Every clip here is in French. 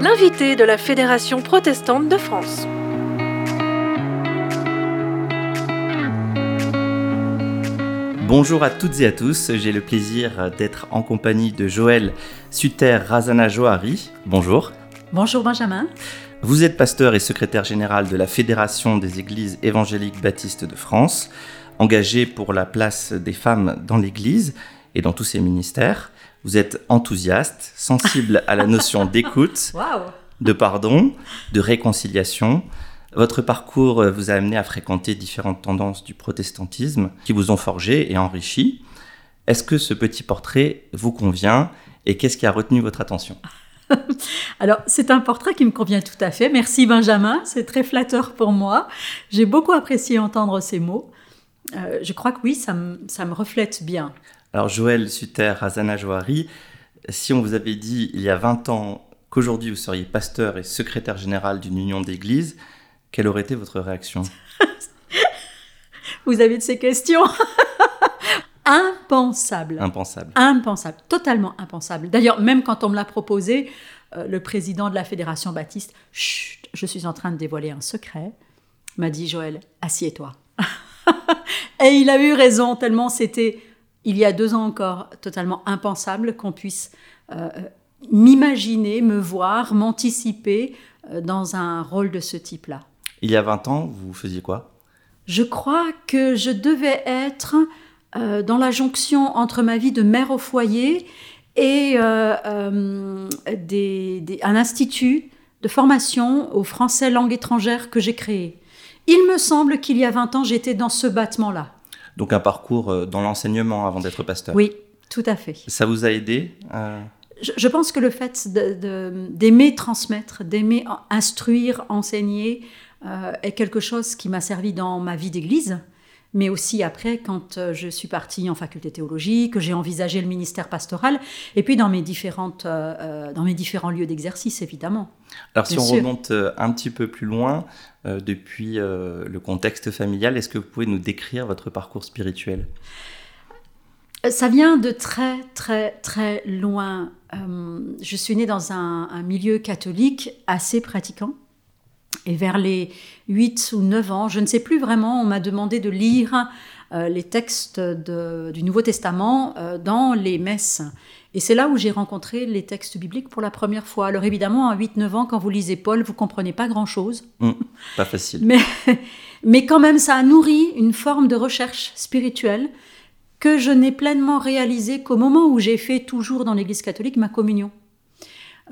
L'invité de la Fédération protestante de France. Bonjour à toutes et à tous, j'ai le plaisir d'être en compagnie de Joël Suter Razana Johari. Bonjour. Bonjour Benjamin. Vous êtes pasteur et secrétaire général de la Fédération des Églises évangéliques baptistes de France, engagé pour la place des femmes dans l'Église et dans tous ses ministères. Vous êtes enthousiaste, sensible à la notion d'écoute, de pardon, de réconciliation, votre parcours euh, vous a amené à fréquenter différentes tendances du protestantisme qui vous ont forgé et enrichi. Est-ce que ce petit portrait vous convient et qu'est-ce qui a retenu votre attention? Alors, c'est un portrait qui me convient tout à fait. Merci Benjamin, c'est très flatteur pour moi. J'ai beaucoup apprécié entendre ces mots. Euh, je crois que oui, ça me, ça me reflète bien. Alors, Joël Suter, Hazana Johari, si on vous avait dit il y a 20 ans qu'aujourd'hui vous seriez pasteur et secrétaire général d'une union d'église, quelle aurait été votre réaction? Vous avez de ces questions? Impensable. Impensable. Impensable. Totalement impensable. D'ailleurs, même quand on me l'a proposé, euh, le président de la Fédération Baptiste, chut, je suis en train de dévoiler un secret, m'a dit Joël, assieds-toi. Et il a eu raison, tellement c'était, il y a deux ans encore, totalement impensable qu'on puisse euh, m'imaginer, me voir, m'anticiper euh, dans un rôle de ce type-là. Il y a 20 ans, vous faisiez quoi? Je crois que je devais être euh, dans la jonction entre ma vie de mère au foyer et un institut de formation au français langue étrangère que j'ai créé. Il me semble qu'il y a 20 ans, j'étais dans ce battement-là. Donc un parcours dans l'enseignement avant d'être pasteur. Oui, tout à fait. Ça vous a aidé je, pense que le fait d'aimer transmettre, d'aimer instruire, enseigner, euh, est quelque chose qui m'a servi dans ma vie d'église, mais aussi après quand euh, je suis partie en faculté théologique, que j'ai envisagé le ministère pastoral, et puis dans mes, différentes, euh, dans mes différents lieux d'exercice, évidemment. Alors si on remonte un petit peu plus loin, depuis le contexte familial, est-ce que vous pouvez nous décrire votre parcours spirituel? Ça vient de très très très loin. je suis née dans un milieu catholique assez pratiquant. Et vers les 8 ou 9 ans, je ne sais plus vraiment, on m'a demandé de lire euh, les textes du Nouveau Testament euh, dans les messes. Et c'est là où j'ai rencontré les textes bibliques pour la première fois. Alors évidemment, à 8-9 ans, quand vous lisez Paul, vous comprenez pas grand-chose. Mmh, pas facile. Mais, mais quand même, ça a nourri une forme de recherche spirituelle que je n'ai pleinement réalisée qu'au moment où j'ai fait toujours dans l'Église catholique ma communion.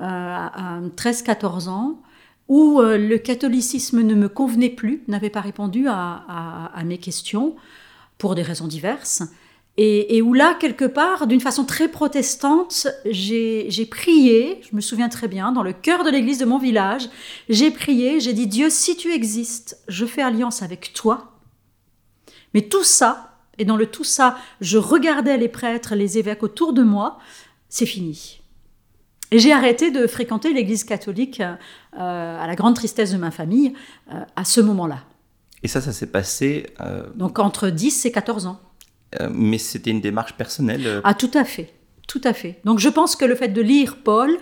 Euh, à 13-14 ans, où euh, le catholicisme ne me convenait plus, n'avait pas répondu à, mes questions pour des raisons diverses, et, où là, quelque part, d'une façon très protestante, j'ai prié, je me souviens très bien, dans le cœur de l'église de mon village, j'ai prié, j'ai dit, Dieu, si tu existes, je fais alliance avec toi. Mais tout ça, et dans le tout ça, je regardais les prêtres, les évêques autour de moi, c'est fini. Et j'ai arrêté de fréquenter l'église catholique euh, à la grande tristesse de ma famille euh, à ce moment-là. Et ça, ça s'est passé euh, Donc entre 10 et 14 ans. mais c'était une démarche personnelle Ah, tout à fait. Tout à fait. Donc je pense que le fait de lire Paul,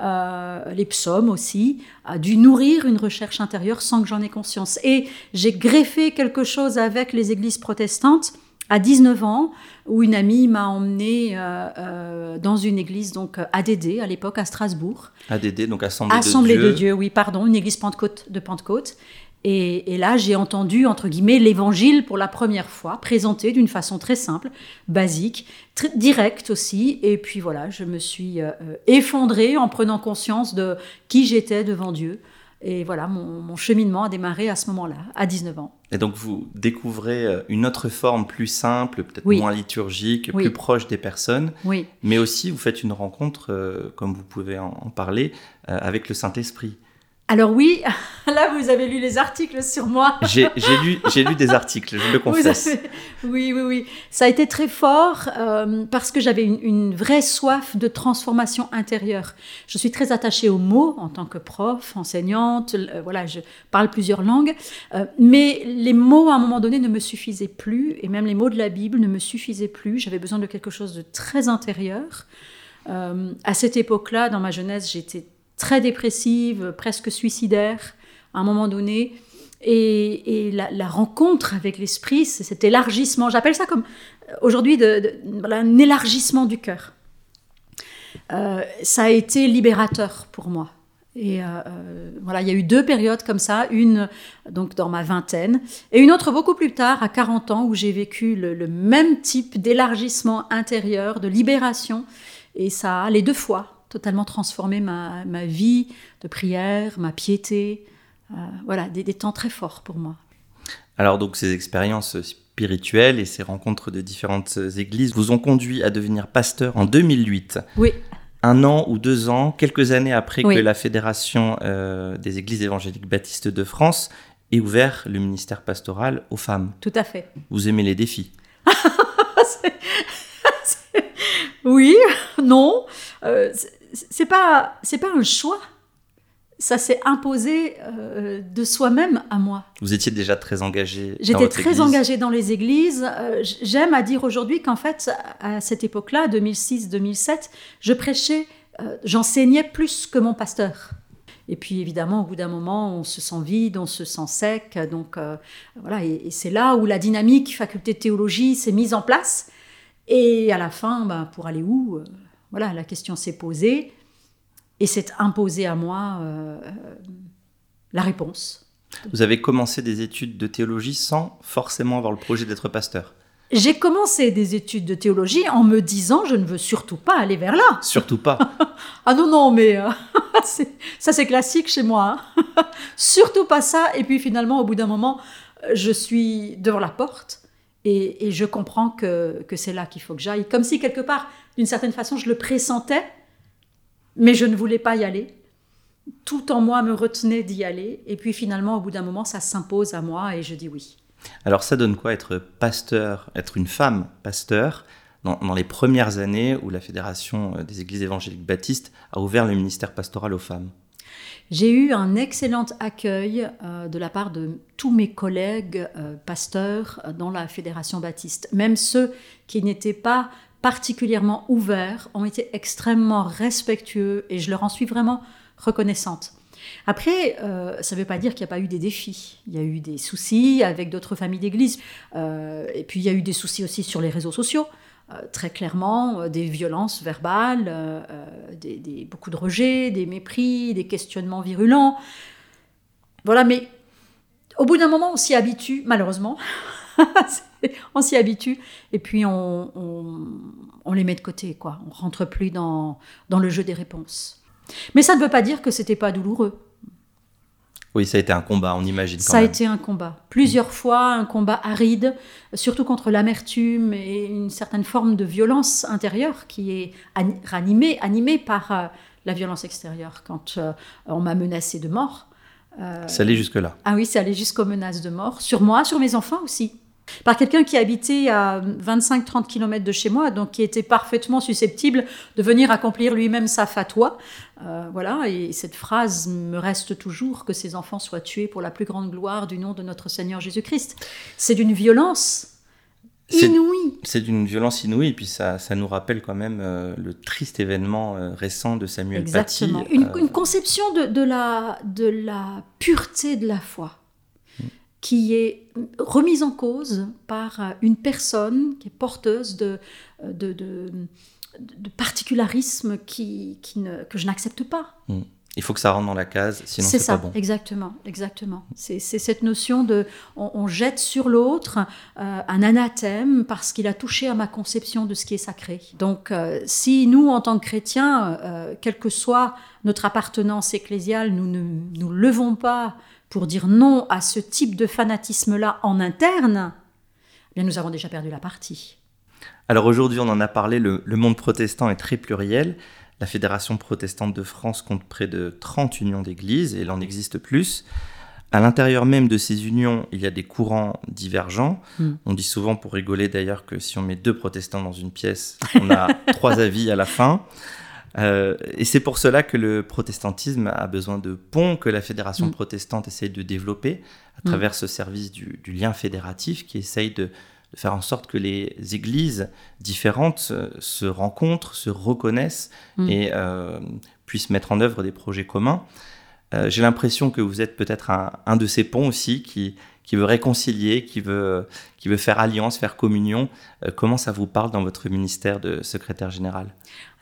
les psaumes aussi, a dû nourrir une recherche intérieure sans que j'en ai conscience. Et j'ai greffé quelque chose avec les églises protestantes à 19 ans, où une amie m'a emmenée euh, euh, dans une église, donc euh, ADD à l'époque, à Strasbourg. ADD, donc Assemblée, Assemblée de Dieu. de Dieu, oui, pardon, une église Pentecôte, de Pentecôte. Et, là, j'ai entendu, entre guillemets, l'évangile pour la première fois, présenté d'une façon très simple, basique, très directe aussi. Et puis voilà, je me suis effondrée en prenant conscience de qui j'étais devant Dieu. Et voilà, mon, cheminement a démarré à ce moment-là, à 19 ans. Et donc vous découvrez euh, une autre forme plus simple, peut-être moins liturgique, plus proche des personnes. Oui. Mais aussi, vous faites une rencontre, euh, comme vous pouvez en, parler, euh, avec le Saint-Esprit. Alors oui, là vous avez lu les articles sur moi. J'ai lu, lu des articles, je le confesse. Oui, oui, oui. Ça a été très fort euh, parce que j'avais une, vraie soif de transformation intérieure. Je suis très attachée aux mots en tant que prof, enseignante. Euh, voilà, je parle plusieurs langues. Euh, mais les mots, à un moment donné, ne me suffisaient plus. Et même les mots de la Bible ne me suffisaient plus. J'avais besoin de quelque chose de très intérieur. à cette époque-là, dans ma jeunesse, j'étais très dépressive, presque suicidaire à un moment donné. Et, la, rencontre avec l'esprit, c'est cet élargissement, j'appelle ça comme euh, aujourd'hui un élargissement du cœur. Euh, ça a été libérateur pour moi. Et euh, voilà, il y a eu deux périodes comme ça, une donc dans ma vingtaine et une autre beaucoup plus tard, à 40 ans, où j'ai vécu le, le, même type d'élargissement intérieur, de libération. Et ça, les deux fois, totalement transformé ma, ma vie de prière, ma piété. Euh, voilà, des, temps très forts pour moi. Alors donc ces expériences spirituelles et ces rencontres de différentes églises vous ont conduit à devenir pasteur en 2008. Oui. Un an ou deux ans, quelques années après que la Fédération euh, des Églises évangéliques baptistes de France ait ouvert le ministère pastoral aux femmes. Tout à fait. Vous aimez les défis Oui, non. Euh, c'est pas c'est pas un choix. Ça s'est imposé euh, de soi-même à moi. Vous étiez déjà très engagée. J'étais très engagée dans les églises. Euh, j'aime à dire aujourd'hui qu'en fait, à cette époque-là, 2006-2007, je prêchais, euh, j'enseignais plus que mon pasteur. Et puis évidemment, au bout d'un moment, on se sent vide, on se sent sec. Donc voilà, et, c'est là où la dynamique faculté de théologie s'est mise en place. Et à la fin, bah, pour aller où voilà, la question s'est posée et s'est imposée à moi euh, la réponse. Vous avez commencé des études de théologie sans forcément avoir le projet d'être pasteur j'ai commencé des études de théologie en me disant je ne veux surtout pas aller vers là. Surtout pas. ah non, non, mais euh, ça c'est classique chez moi. Hein. surtout pas ça. Et puis finalement, au bout d'un moment, je suis devant la porte et, je comprends que, que c'est là qu'il faut que j'aille. Comme si quelque part, d'une certaine façon, je le pressentais, mais je ne voulais pas y aller. Tout en moi me retenait d'y aller. Et puis finalement, au bout d'un moment, ça s'impose à moi et je dis oui. Alors ça donne quoi être pasteur, être une femme pasteur dans, dans, les premières années où la Fédération des Églises évangéliques baptistes a ouvert le ministère pastoral aux femmes? J'ai eu un excellent accueil euh, de la part de tous mes collègues euh, pasteurs dans la Fédération baptiste. Même ceux qui n'étaient pas particulièrement ouverts ont été extrêmement respectueux et je leur en suis vraiment reconnaissante. Après, euh, ça ne veut pas dire qu'il n'y a pas eu des défis. Il y a eu des soucis avec d'autres familles d'église. Euh, et puis il y a eu des soucis aussi sur les réseaux sociaux. Euh, très clairement, des violences verbales, des, beaucoup de rejets, des mépris, des questionnements virulents. Voilà, mais au bout d'un moment, on s'y habitue, malheureusement. on s'y habitue et puis on, on, les met de côté, quoi. On rentre plus dans, dans le jeu des réponses. Mais ça ne veut pas dire que c'était pas douloureux. Oui, ça a été un combat, on imagine. ça a été un combat. Plusieurs fois, un combat aride, surtout contre l'amertume et une certaine forme de violence intérieure qui est animée, animée par euh, la violence extérieure. Quand euh, on m'a menacé de mort. Euh, ça allait jusque-là. Ah oui, ça allait jusqu'aux menaces de mort. Sur moi, sur mes enfants aussi par quelqu'un qui habitait à 25-30 km de chez moi, donc qui était parfaitement susceptible de venir accomplir lui-même sa fatwa. Euh, voilà, et cette phrase me reste toujours que ces enfants soient tués pour la plus grande gloire du nom de notre Seigneur Jésus-Christ. C'est d'une violence inouïe. C'est d'une violence inouïe, et puis ça, ça nous rappelle quand même euh, le triste événement euh, récent de Samuel Exactement. Paty. Une, une, conception de, de, la, de la pureté de la foi qui est remise en cause par une personne qui est porteuse de, de, de, de particularisme qui, qui ne, que je n'accepte pas. Hmm. Il faut que ça rentre dans la case, sinon c'est pas bon. Exactement, exactement. C'est cette notion de, on, jette sur l'autre euh, un anathème parce qu'il a touché à ma conception de ce qui est sacré. Donc, euh, si nous, en tant que chrétiens, euh, quelle que soit notre appartenance ecclésiale, nous ne nous levons pas pour dire non à ce type de fanatisme-là en interne, eh bien nous avons déjà perdu la partie. Alors aujourd'hui, on en a parlé, le, monde protestant est très pluriel. La Fédération protestante de France compte près de 30 unions d'églises et il en existe plus. À l'intérieur même de ces unions, il y a des courants divergents. Mm. On dit souvent pour rigoler d'ailleurs que si on met deux protestants dans une pièce, on a trois avis à la fin. Euh, et c'est pour cela que le protestantisme a besoin de ponts que la fédération Mm. protestante essaye de développer à Mm. travers ce service du, du lien fédératif qui essaye de, de faire en sorte que les églises différentes se rencontrent, se reconnaissent Mm. et euh, puissent mettre en œuvre des projets communs. Euh, J'ai l'impression que vous êtes peut-être un, un de ces ponts aussi qui, qui veut réconcilier, qui veut, qui veut faire alliance, faire communion. Euh, comment ça vous parle dans votre ministère de secrétaire général?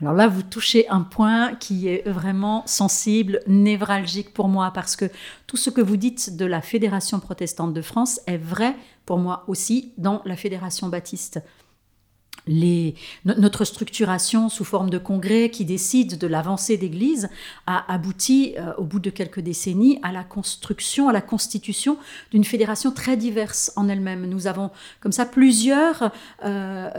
Alors là, vous touchez un point qui est vraiment sensible, névralgique pour moi, parce que tout ce que vous dites de la Fédération protestante de France est vrai pour moi aussi dans la Fédération baptiste. Notre structuration sous forme de congrès qui décide de l'avancée d'Église a abouti, euh, au bout de quelques décennies, à la construction, à la constitution d'une fédération très diverse en elle-même. Nous avons comme ça plusieurs euh,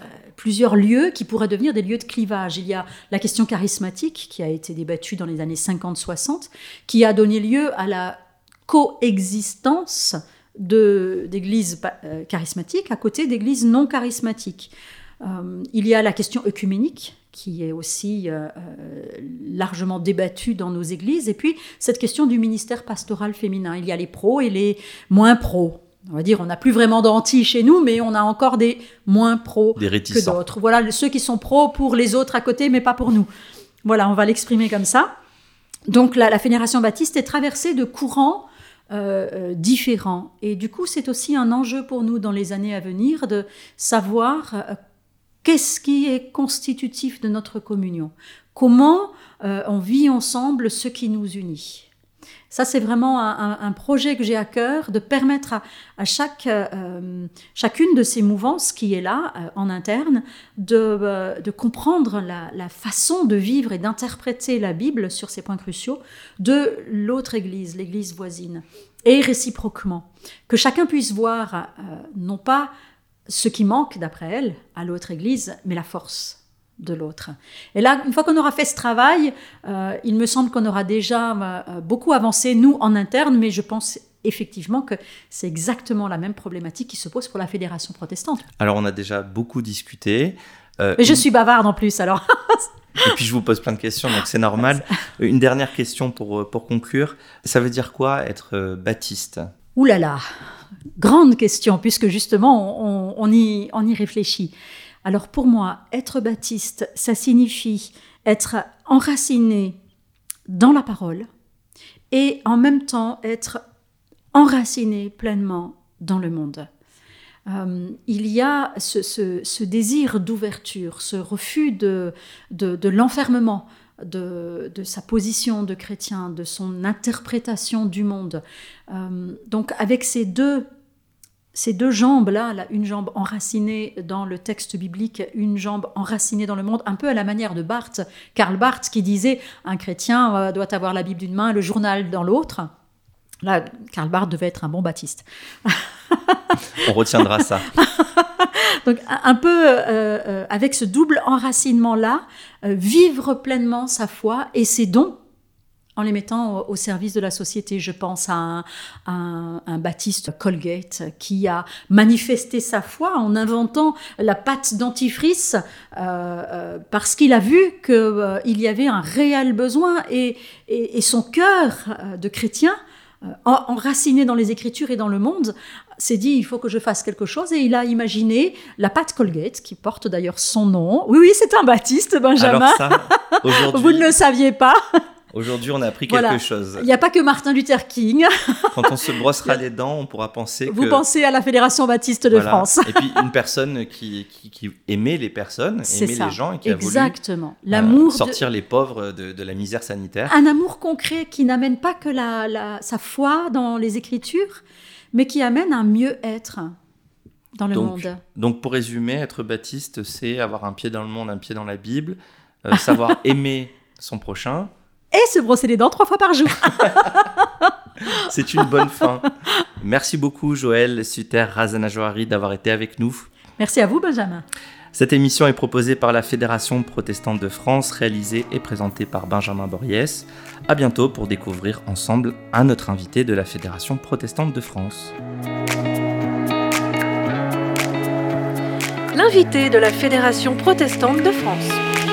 euh, plusieurs lieux qui pourraient devenir des lieux de clivage. Il y a la question charismatique qui a été débattue dans les années 50-60, qui a donné lieu à la coexistence d'églises euh, charismatiques à côté d'églises non charismatiques. Euh, il y a la question œcuménique qui est aussi euh, largement débattue dans nos églises, et puis cette question du ministère pastoral féminin. Il y a les pros et les moins pros. On va dire, on n'a plus vraiment d'anti chez nous, mais on a encore des moins pros Des que d'autres. Voilà, ceux qui sont pros pour les autres à côté, mais pas pour nous. Voilà, on va l'exprimer comme ça. Donc la, la Fédération baptiste est traversée de courants euh, euh, différents. Et du coup, c'est aussi un enjeu pour nous dans les années à venir de savoir euh, qu'est-ce qui est constitutif de notre communion. Comment euh, on vit ensemble ce qui nous unit. Ça, c'est vraiment un, projet que j'ai à cœur de permettre à, chaque, euh, chacune de ces mouvances qui est là euh, en interne de, euh, comprendre la, façon de vivre et d'interpréter la Bible sur ces points cruciaux de l'autre Église, l'Église voisine, et réciproquement. Que chacun puisse voir non pas ce qui manque d'après elle à l'autre Église, mais la force de l'autre. Et là, une fois qu'on aura fait ce travail, euh, il me semble qu'on aura déjà euh, beaucoup avancé, nous, en interne, mais je pense effectivement que c'est exactement la même problématique qui se pose pour la fédération protestante. Alors, on a déjà beaucoup discuté. Euh, Mais je une- suis bavarde en plus, alors. Et puis, je vous pose plein de questions, donc c'est normal. Une dernière question pour, pour conclure. Ça veut dire quoi être baptiste? Ouh là là, grande question, puisque justement, on, on y, on y réfléchit. Alors pour moi, être baptiste, ça signifie être enraciné dans la parole et en même temps être enraciné pleinement dans le monde. Euh, il y a ce, désir d'ouverture, ce refus de, l'enfermement de, de sa position de chrétien, de son interprétation du monde. Euh, donc avec ces deux, ces deux jambes-là, là, une jambe enracinée dans le texte biblique, une jambe enracinée dans le monde, un peu à la manière de Barth, Karl Barth, qui disait un chrétien euh, doit avoir la Bible d'une main, le journal dans l'autre. Là, Karl Barth devait être un bon baptiste. On retiendra ça. Donc un un peu euh, euh, avec ce double enracinement-là, euh, vivre pleinement sa foi et ses dons en les mettant au, service de la société. Je pense à un, un- un baptiste Colgate qui a manifesté sa foi en inventant la pâte dentifrice euh, euh, parce qu'il a vu qu'il y avait un réel besoin et, et- et son cœur euh, de chrétien euh, en- enraciné dans les Écritures et dans le monde, s'est dit il faut que je fasse quelque chose et il a imaginé la pâte Colgate qui porte d'ailleurs son nom. Oui, oui, c'est un baptiste, Benjamin. Alors ça, aujourd'hui, Vous ne le saviez pas. Aujourd'hui, on a appris Voilà. quelque chose. Il n'y a pas que Martin Luther King. Quand on se brossera les dents, on pourra penser Vous que... pensez à la Fédération baptiste de Voilà. France. Et puis une personne qui, qui, qui aimait les personnes, aimait ça. les gens et qui a voulu Exactement. euh, L'amour de- sortir les pauvres de, de la misère sanitaire. un amour concret qui n'amène pas que la, la- sa foi dans les Écritures, mais qui amène un mieux-être dans le Donc, monde. Donc pour résumer, être baptiste, c'est avoir un pied dans le monde, un pied dans la Bible, euh, savoir aimer son prochain. Et se brosser les dents trois fois par jour. C'est une bonne fin. Merci beaucoup Joël Suter Razana Johari d'avoir été avec nous. Merci à vous, Benjamin. Cette émission est proposée par la Fédération protestante de France, réalisée et présentée par Benjamin Boriès. À bientôt pour découvrir ensemble un autre invité de la Fédération protestante de France. L'invité de la Fédération protestante de France.